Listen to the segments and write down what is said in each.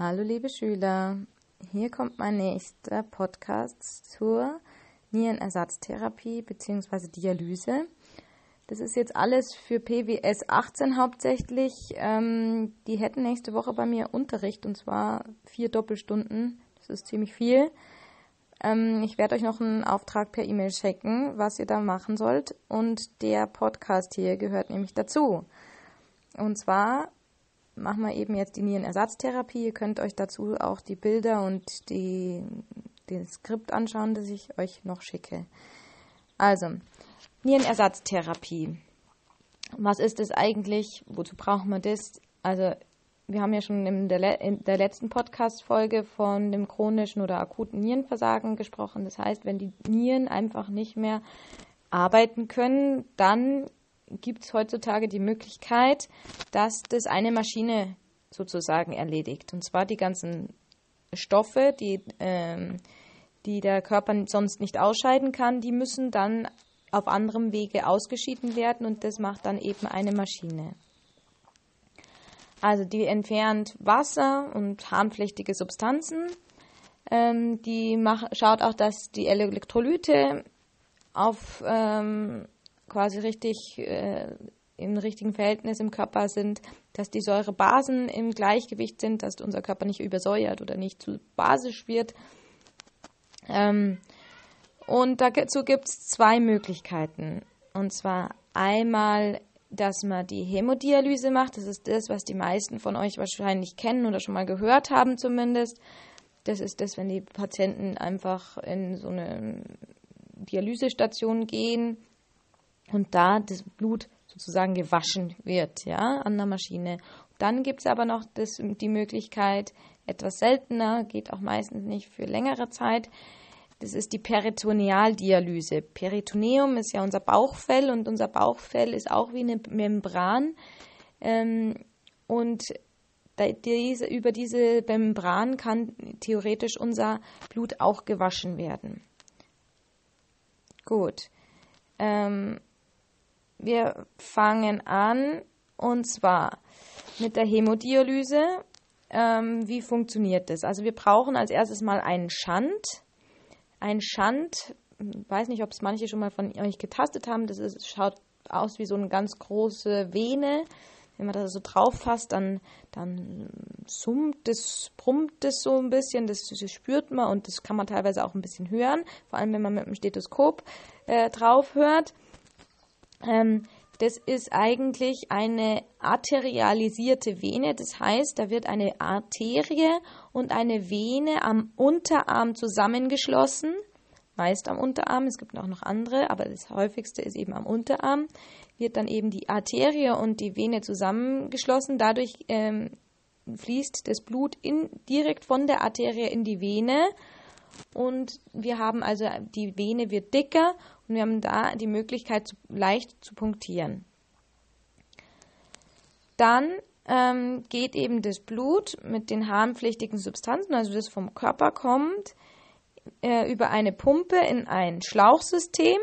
Hallo liebe Schüler, hier kommt mein nächster Podcast zur Nierenersatztherapie bzw. Dialyse. Das ist jetzt alles für PWS 18 hauptsächlich. Ähm, die hätten nächste Woche bei mir Unterricht und zwar vier Doppelstunden. Das ist ziemlich viel. Ähm, ich werde euch noch einen Auftrag per E-Mail schicken, was ihr da machen sollt. Und der Podcast hier gehört nämlich dazu. Und zwar machen wir eben jetzt die Nierenersatztherapie. Ihr könnt euch dazu auch die Bilder und die, den Skript anschauen, das ich euch noch schicke. Also, Nierenersatztherapie. Was ist das eigentlich? Wozu brauchen wir das? Also, wir haben ja schon in der, in der letzten Podcast-Folge von dem chronischen oder akuten Nierenversagen gesprochen. Das heißt, wenn die Nieren einfach nicht mehr arbeiten können, dann gibt es heutzutage die Möglichkeit, dass das eine Maschine sozusagen erledigt. Und zwar die ganzen Stoffe, die, ähm, die der Körper sonst nicht ausscheiden kann, die müssen dann auf anderem Wege ausgeschieden werden und das macht dann eben eine Maschine. Also die entfernt Wasser und harmpflichtige Substanzen. Ähm, die mach, schaut auch, dass die Elektrolyte auf ähm, quasi richtig äh, im richtigen Verhältnis im Körper sind, dass die Säurebasen im Gleichgewicht sind, dass unser Körper nicht übersäuert oder nicht zu basisch wird. Ähm, und dazu gibt es zwei Möglichkeiten. Und zwar einmal, dass man die Hämodialyse macht. Das ist das, was die meisten von euch wahrscheinlich kennen oder schon mal gehört haben zumindest. Das ist das, wenn die Patienten einfach in so eine Dialysestation gehen und da das Blut sozusagen gewaschen wird, ja, an der Maschine. Dann gibt es aber noch das, die Möglichkeit, etwas seltener, geht auch meistens nicht für längere Zeit. Das ist die Peritonealdialyse. Peritoneum ist ja unser Bauchfell und unser Bauchfell ist auch wie eine Membran. Ähm, und diese, über diese Membran kann theoretisch unser Blut auch gewaschen werden. Gut. Ähm, wir fangen an und zwar mit der Hämodialyse. Ähm, wie funktioniert das? Also wir brauchen als erstes mal einen Schand. Ein Schand, weiß nicht, ob es manche schon mal von euch getastet haben, das ist, schaut aus wie so eine ganz große Vene. Wenn man da so drauf fasst, dann, dann summt es, brummt es so ein bisschen, das, das, spürt man und das kann man teilweise auch ein bisschen hören, vor allem wenn man mit dem Stethoskop äh, drauf hört. Ähm, das ist eigentlich eine arterialisierte Vene. Das heißt, da wird eine Arterie und eine Vene am Unterarm zusammengeschlossen. Meist am Unterarm, es gibt auch noch andere, aber das häufigste ist eben am Unterarm. Wird dann eben die Arterie und die Vene zusammengeschlossen. Dadurch ähm, fließt das Blut in, direkt von der Arterie in die Vene. Und wir haben also, die Vene wird dicker und wir haben da die Möglichkeit, leicht zu punktieren. Dann ähm, geht eben das Blut mit den harnpflichtigen Substanzen, also das vom Körper kommt, äh, über eine Pumpe in ein Schlauchsystem.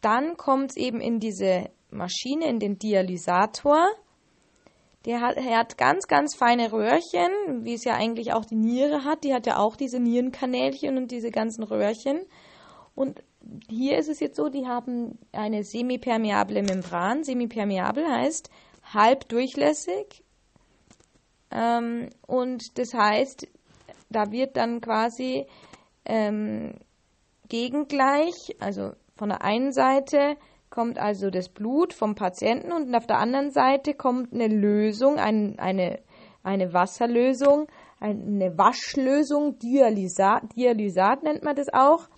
Dann kommt es eben in diese Maschine, in den Dialysator. Der hat, er hat ganz, ganz feine Röhrchen, wie es ja eigentlich auch die Niere hat. Die hat ja auch diese Nierenkanälchen und diese ganzen Röhrchen. Und hier ist es jetzt so, die haben eine semipermeable Membran. Semipermeabel heißt halb durchlässig. Ähm, und das heißt, da wird dann quasi ähm, gegengleich, also von der einen Seite kommt also das Blut vom Patienten und auf der anderen Seite kommt eine Lösung, ein, eine, eine Wasserlösung, eine Waschlösung, Dialysat, Dialysat nennt man das auch.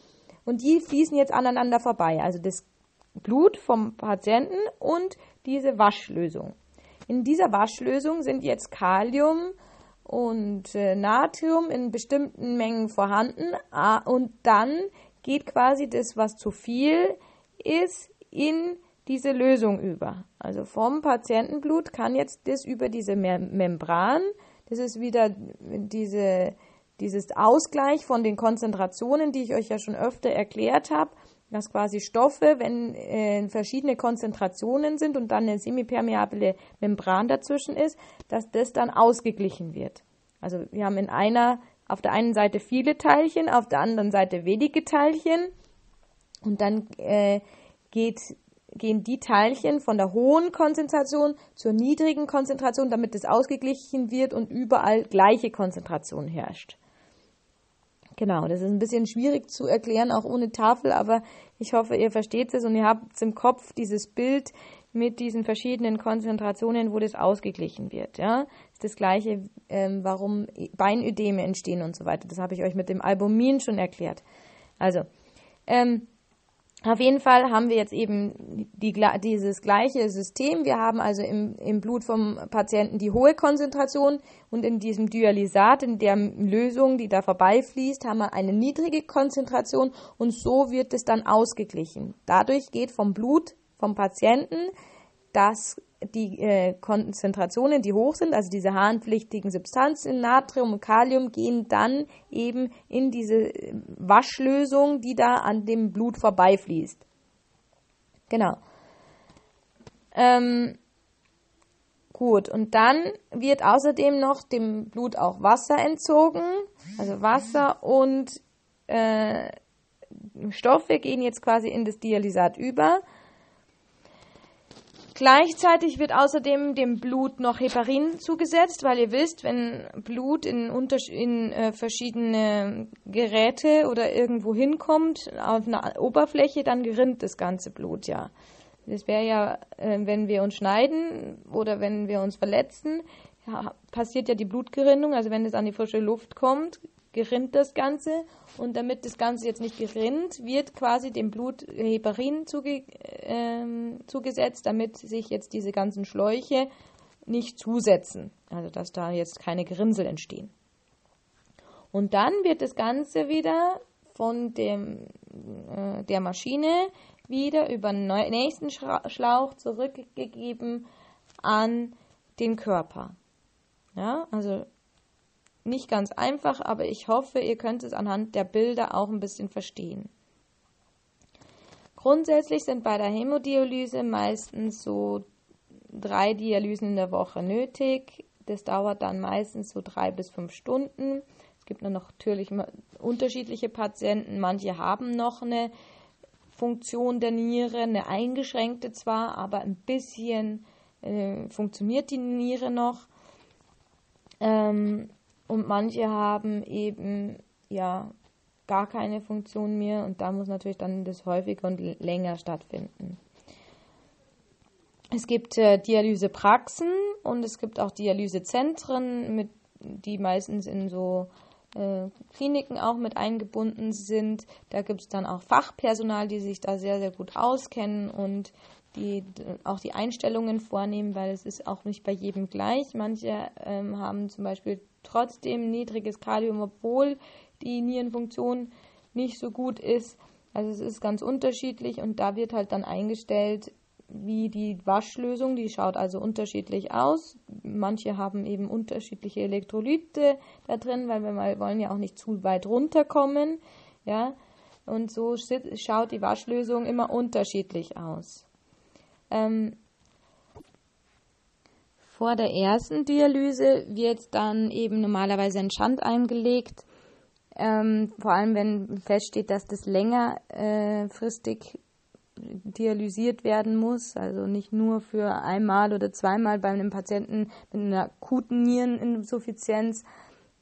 Und die fließen jetzt aneinander vorbei. Also das Blut vom Patienten und diese Waschlösung. In dieser Waschlösung sind jetzt Kalium und äh, Natrium in bestimmten Mengen vorhanden. und dann geht quasi das, was zu viel ist, in diese Lösung über. Also vom Patientenblut kann jetzt das über diese Membran, das ist wieder diese dieses Ausgleich von den Konzentrationen, die ich euch ja schon öfter erklärt habe, dass quasi Stoffe, wenn äh, verschiedene Konzentrationen sind und dann eine semipermeable Membran dazwischen ist, dass das dann ausgeglichen wird. Also wir haben in einer, auf der einen Seite viele Teilchen, auf der anderen Seite wenige Teilchen und dann äh, geht, gehen die Teilchen von der hohen Konzentration zur niedrigen Konzentration, damit es ausgeglichen wird und überall gleiche Konzentration herrscht. Genau, das ist ein bisschen schwierig zu erklären, auch ohne Tafel, aber ich hoffe, ihr versteht es und ihr habt im Kopf dieses Bild mit diesen verschiedenen Konzentrationen, wo das ausgeglichen wird. Ja, ist das gleiche, ähm, warum Beinödeme entstehen und so weiter. Das habe ich euch mit dem Albumin schon erklärt. Also, ähm, auf jeden Fall haben wir jetzt eben die, dieses gleiche System. Wir haben also im, im, Blut vom Patienten die hohe Konzentration und in diesem Dialysat, in der Lösung, die da vorbeifließt, haben wir eine niedrige Konzentration und so wird es dann ausgeglichen. Dadurch geht vom Blut vom Patienten das die äh, Konzentrationen, die hoch sind, also diese harnpflichtigen Substanzen, Natrium und Kalium, gehen dann eben in diese äh, Waschlösung, die da an dem Blut vorbeifließt. Genau. Ähm, gut, und dann wird außerdem noch dem Blut auch Wasser entzogen, also Wasser und äh, Stoffe gehen jetzt quasi in das Dialysat über. Gleichzeitig wird außerdem dem Blut noch Heparin zugesetzt, weil ihr wisst, wenn Blut in, in äh, verschiedene Geräte oder irgendwo hinkommt auf einer Oberfläche, dann gerinnt das ganze Blut ja. Das wäre ja, äh, wenn wir uns schneiden oder wenn wir uns verletzen, ja, passiert ja die Blutgerinnung. Also wenn es an die frische Luft kommt, gerinnt das Ganze und damit das Ganze jetzt nicht gerinnt, wird quasi dem Blut Heparin zuge äh, zugesetzt, damit sich jetzt diese ganzen Schläuche nicht zusetzen. Also dass da jetzt keine Gerinnsel entstehen. Und dann wird das Ganze wieder von dem, äh, der Maschine wieder über den nächsten Schlauch zurückgegeben an den Körper. Ja, also nicht ganz einfach, aber ich hoffe, ihr könnt es anhand der Bilder auch ein bisschen verstehen. Grundsätzlich sind bei der Hämodialyse meistens so drei Dialysen in der Woche nötig. Das dauert dann meistens so drei bis fünf Stunden. Es gibt natürlich unterschiedliche Patienten. Manche haben noch eine Funktion der Niere, eine eingeschränkte zwar, aber ein bisschen äh, funktioniert die Niere noch. Ähm, und manche haben eben ja gar keine Funktion mehr und da muss natürlich dann das häufiger und länger stattfinden. Es gibt äh, Dialysepraxen und es gibt auch Dialysezentren, mit, die meistens in so äh, Kliniken auch mit eingebunden sind. Da gibt es dann auch Fachpersonal, die sich da sehr, sehr gut auskennen und die auch die Einstellungen vornehmen, weil es ist auch nicht bei jedem gleich. Manche ähm, haben zum Beispiel trotzdem niedriges Kalium, obwohl die Nierenfunktion nicht so gut ist. Also es ist ganz unterschiedlich und da wird halt dann eingestellt, wie die Waschlösung, die schaut also unterschiedlich aus. Manche haben eben unterschiedliche Elektrolyte da drin, weil wir wollen ja auch nicht zu weit runterkommen, ja. Und so schaut die Waschlösung immer unterschiedlich aus. Ähm, vor der ersten Dialyse wird dann eben normalerweise ein Schand eingelegt. Ähm, vor allem, wenn feststeht, dass das längerfristig äh, dialysiert werden muss, also nicht nur für einmal oder zweimal bei einem Patienten mit einer akuten Niereninsuffizienz.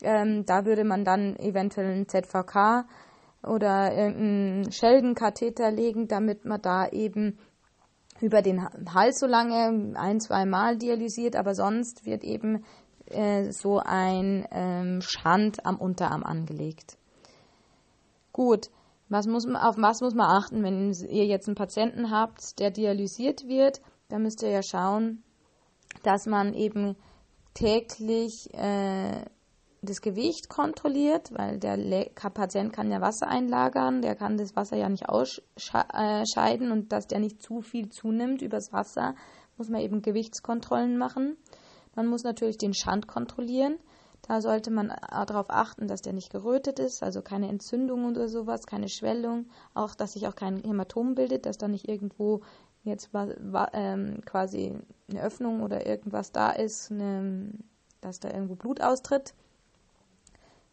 Ähm, da würde man dann eventuell einen ZVK oder einen Scheldenkatheter legen, damit man da eben über den Hals so lange, ein, zwei Mal dialysiert, aber sonst wird eben äh, so ein ähm, Schand am Unterarm angelegt. Gut, was muss man, auf was muss man achten, wenn ihr jetzt einen Patienten habt, der dialysiert wird? Da müsst ihr ja schauen, dass man eben täglich äh, das Gewicht kontrolliert, weil der Le Patient kann ja Wasser einlagern, der kann das Wasser ja nicht ausscheiden und dass der nicht zu viel zunimmt übers Wasser, muss man eben Gewichtskontrollen machen. Man muss natürlich den Schand kontrollieren, Da sollte man darauf achten, dass der nicht gerötet ist, also keine Entzündung oder sowas, keine Schwellung, auch dass sich auch kein Hämatom bildet, dass da nicht irgendwo jetzt ähm, quasi eine Öffnung oder irgendwas da ist, eine, dass da irgendwo Blut austritt.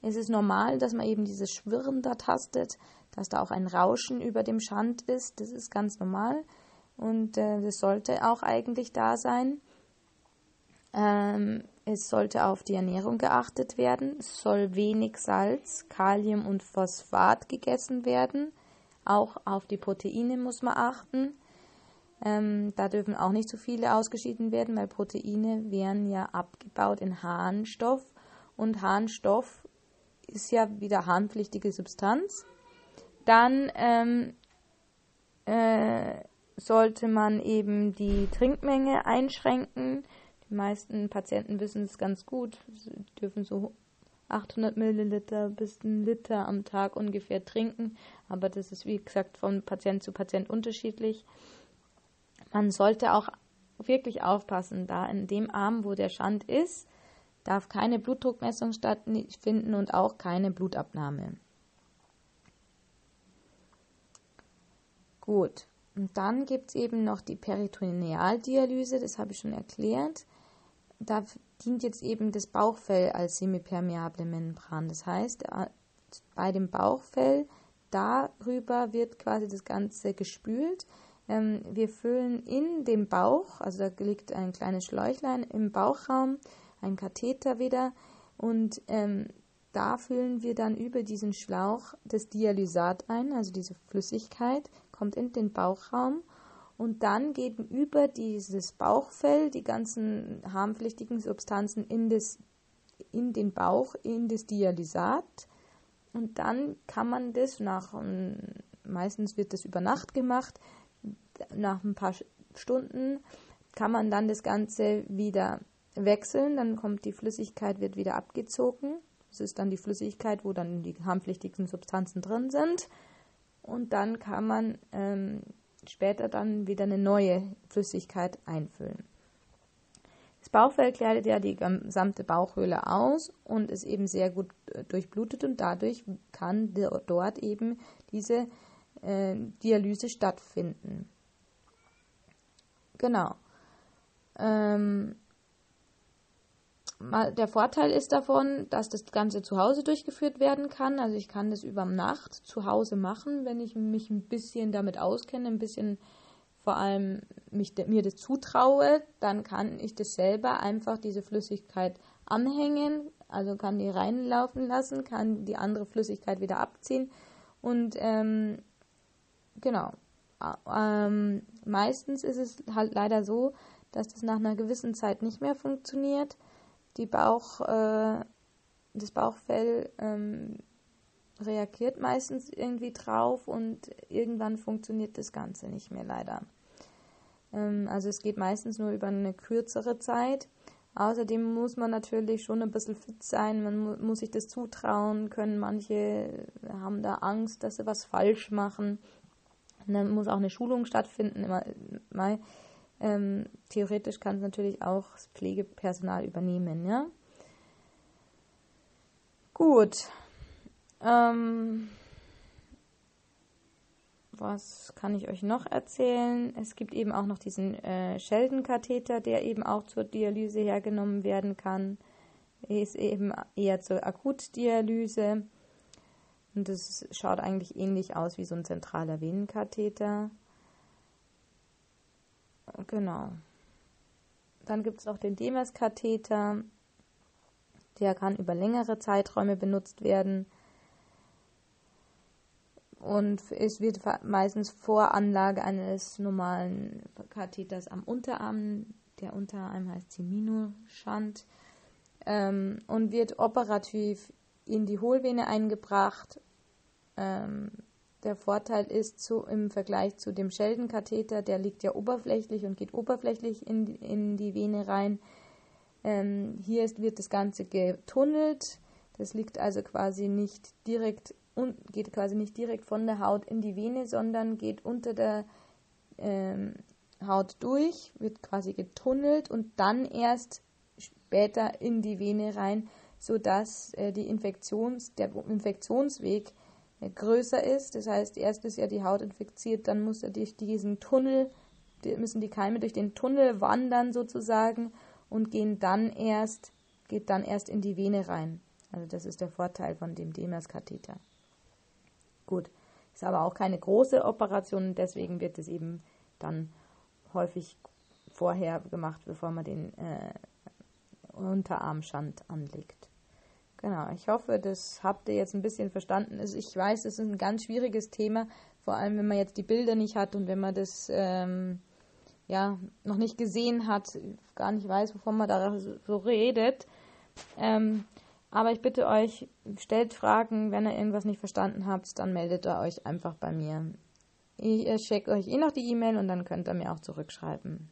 Es ist normal, dass man eben dieses Schwirren da tastet, dass da auch ein Rauschen über dem Schand ist. Das ist ganz normal und äh, das sollte auch eigentlich da sein. Ähm, es sollte auf die Ernährung geachtet werden. Es soll wenig Salz, Kalium und Phosphat gegessen werden. Auch auf die Proteine muss man achten. Ähm, da dürfen auch nicht zu viele ausgeschieden werden, weil Proteine werden ja abgebaut in Harnstoff und Harnstoff ist ja wieder harnpflichtige Substanz. Dann ähm, äh, sollte man eben die Trinkmenge einschränken. Die meisten Patienten wissen es ganz gut. Sie dürfen so 800 Milliliter bis ein Liter am Tag ungefähr trinken. Aber das ist, wie gesagt, von Patient zu Patient unterschiedlich. Man sollte auch wirklich aufpassen, da in dem Arm, wo der Schand ist, darf keine Blutdruckmessung stattfinden und auch keine Blutabnahme. Gut, und dann gibt es eben noch die Peritonealdialyse, das habe ich schon erklärt. Da dient jetzt eben das Bauchfell als semipermeable Membran. Das heißt, äh, bei dem Bauchfell, darüber wird quasi das Ganze gespült. Ähm, wir füllen in den Bauch, also da liegt ein kleines Schläuchlein im Bauchraum, ein Katheter wieder. Und ähm, da füllen wir dann über diesen Schlauch das Dialysat ein, also diese Flüssigkeit, kommt in den Bauchraum. Und dann gehen über dieses Bauchfell die ganzen harmpflichtigen Substanzen in, das, in den Bauch, in das Dialysat. Und dann kann man das nach, meistens wird das über Nacht gemacht, nach ein paar Stunden kann man dann das Ganze wieder wechseln, dann kommt die Flüssigkeit, wird wieder abgezogen. Das ist dann die Flüssigkeit, wo dann die harmpflichtigen Substanzen drin sind und dann kann man ähm, später dann wieder eine neue Flüssigkeit einfüllen. Das Bauchfell kleidet ja die gesamte Bauchhöhle aus und ist eben sehr gut äh, durchblutet und dadurch kann dort eben diese äh, Dialyse stattfinden. Genau. Ähm, der Vorteil ist davon, dass das Ganze zu Hause durchgeführt werden kann. Also ich kann das über Nacht zu Hause machen, wenn ich mich ein bisschen damit auskenne, ein bisschen vor allem mich, mir das zutraue, dann kann ich das selber einfach diese Flüssigkeit anhängen, also kann die reinlaufen lassen, kann die andere Flüssigkeit wieder abziehen und ähm, genau. Ähm, meistens ist es halt leider so, dass das nach einer gewissen Zeit nicht mehr funktioniert die Bauch, äh, das Bauchfell ähm, reagiert meistens irgendwie drauf und irgendwann funktioniert das Ganze nicht mehr leider. Ähm, also es geht meistens nur über eine kürzere Zeit. Außerdem muss man natürlich schon ein bisschen fit sein, man mu muss sich das zutrauen können. Manche haben da Angst, dass sie was falsch machen. Und dann muss auch eine Schulung stattfinden. Mal, ähm, theoretisch kann es natürlich auch das Pflegepersonal übernehmen, ja. Gut. Ähm, was kann ich euch noch erzählen? Es gibt eben auch noch diesen äh, Sheldon-Katheter, der eben auch zur Dialyse hergenommen werden kann. Er ist eben eher zur Akutdialyse. Und das schaut eigentlich ähnlich aus wie so ein zentraler Venenkatheter. Genau. Dann gibt es auch den Demes-Katheter. Der kann über längere Zeiträume benutzt werden. Und es wird meistens vor Anlage eines normalen Katheters am Unterarm, der Unterarm heißt Seminoschand, ähm, und wird operativ in die Hohlvene eingebracht. Ähm, der Vorteil ist zu, im Vergleich zu dem Sheldon-Katheter, der liegt ja oberflächlich und geht oberflächlich in, in die Vene rein. Ähm, hier ist, wird das Ganze getunnelt. Das liegt also quasi nicht direkt und geht quasi nicht direkt von der Haut in die Vene, sondern geht unter der ähm, Haut durch, wird quasi getunnelt und dann erst später in die Vene rein, sodass äh, die Infektions, der Infektionsweg größer ist. Das heißt, erst ist ja die Haut infiziert, dann muss er durch diesen Tunnel, müssen die Keime durch den Tunnel wandern sozusagen und gehen dann erst, geht dann erst in die Vene rein. Also das ist der Vorteil von dem Demers-Katheter. Gut, ist aber auch keine große Operation, deswegen wird es eben dann häufig vorher gemacht, bevor man den äh, Unterarmschand anlegt. Genau, ich hoffe, das habt ihr jetzt ein bisschen verstanden. Also ich weiß, es ist ein ganz schwieriges Thema, vor allem wenn man jetzt die Bilder nicht hat und wenn man das ähm, ja noch nicht gesehen hat, gar nicht weiß, wovon man da so redet. Ähm, aber ich bitte euch, stellt Fragen, wenn ihr irgendwas nicht verstanden habt, dann meldet ihr euch einfach bei mir. Ich schicke euch eh noch die E-Mail und dann könnt ihr mir auch zurückschreiben.